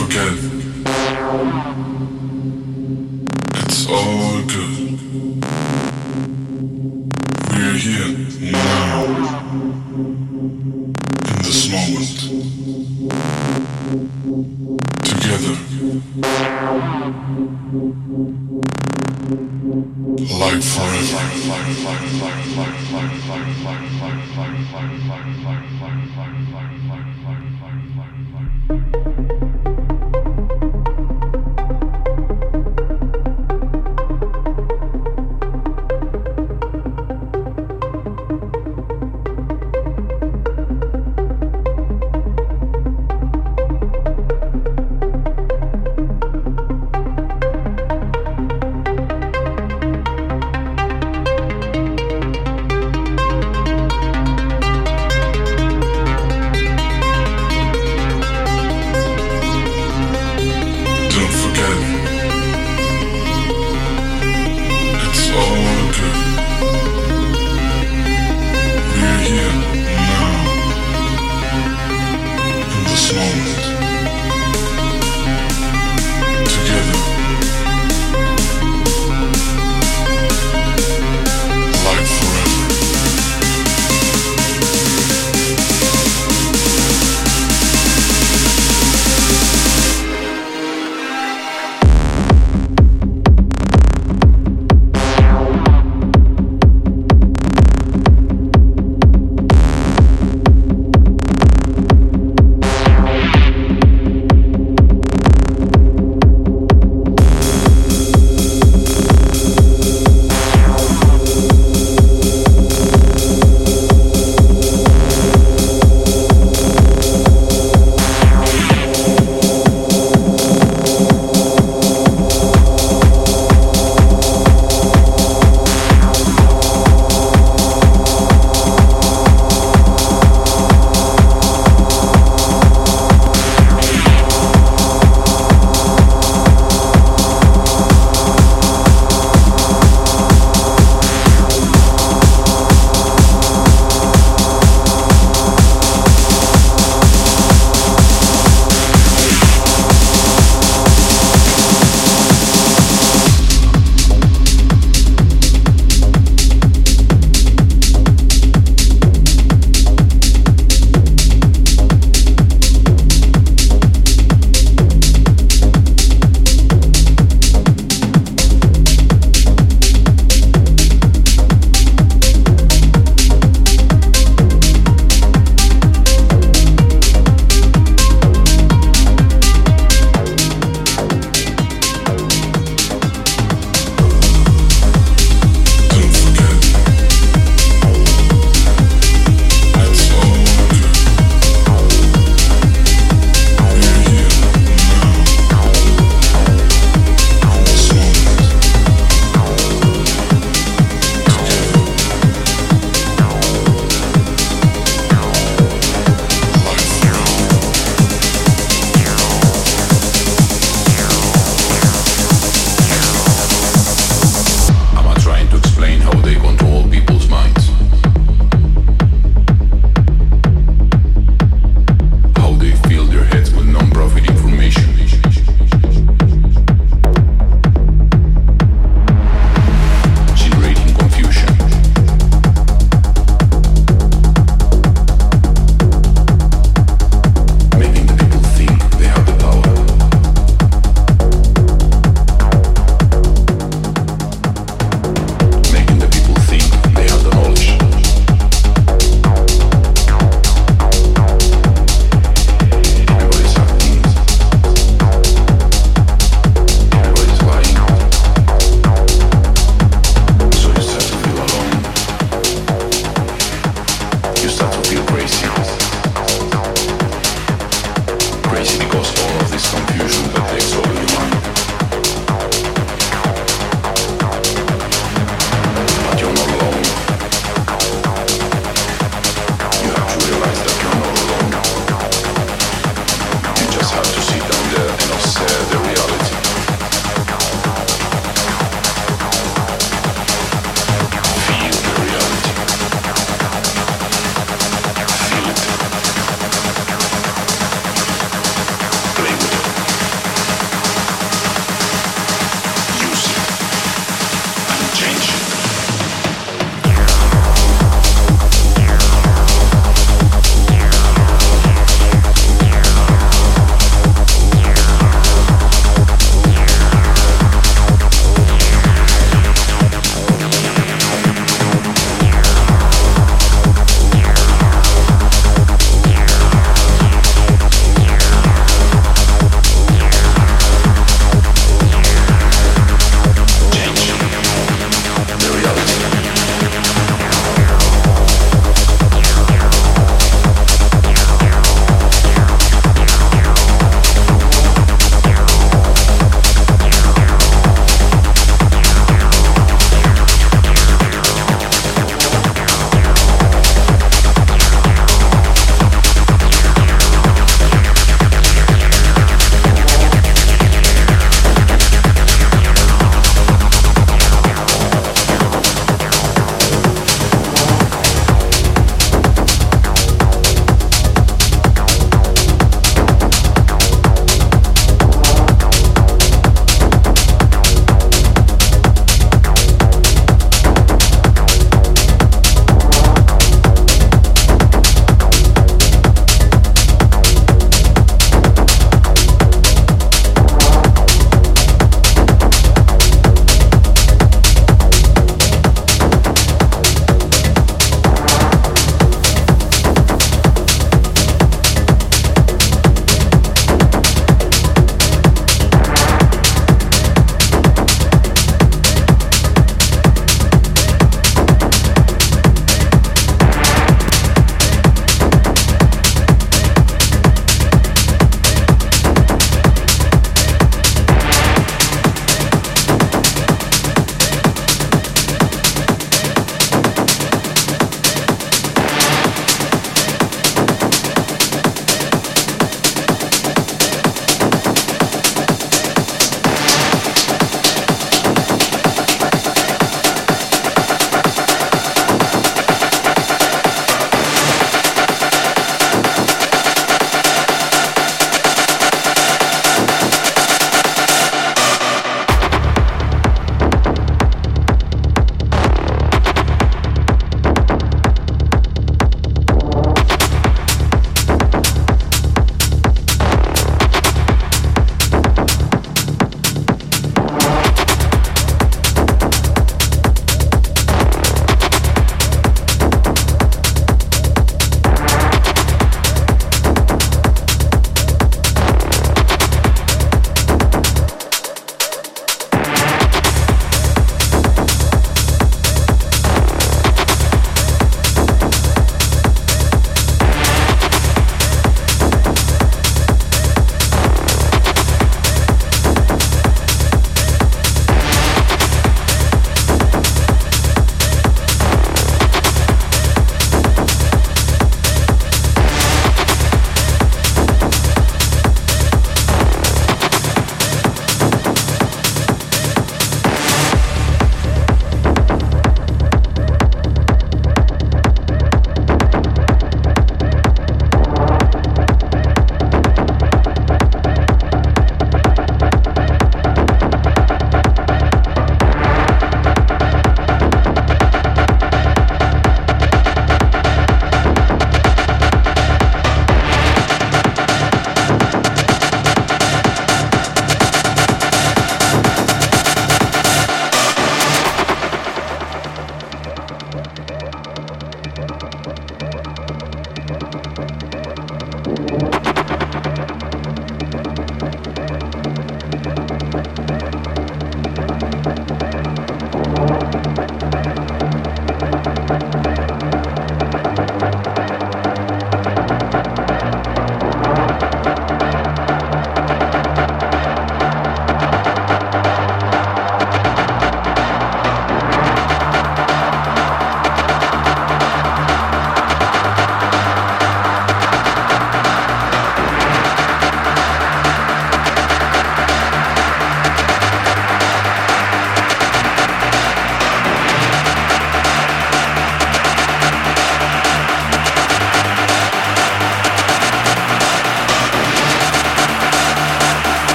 forget.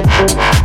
Thank you.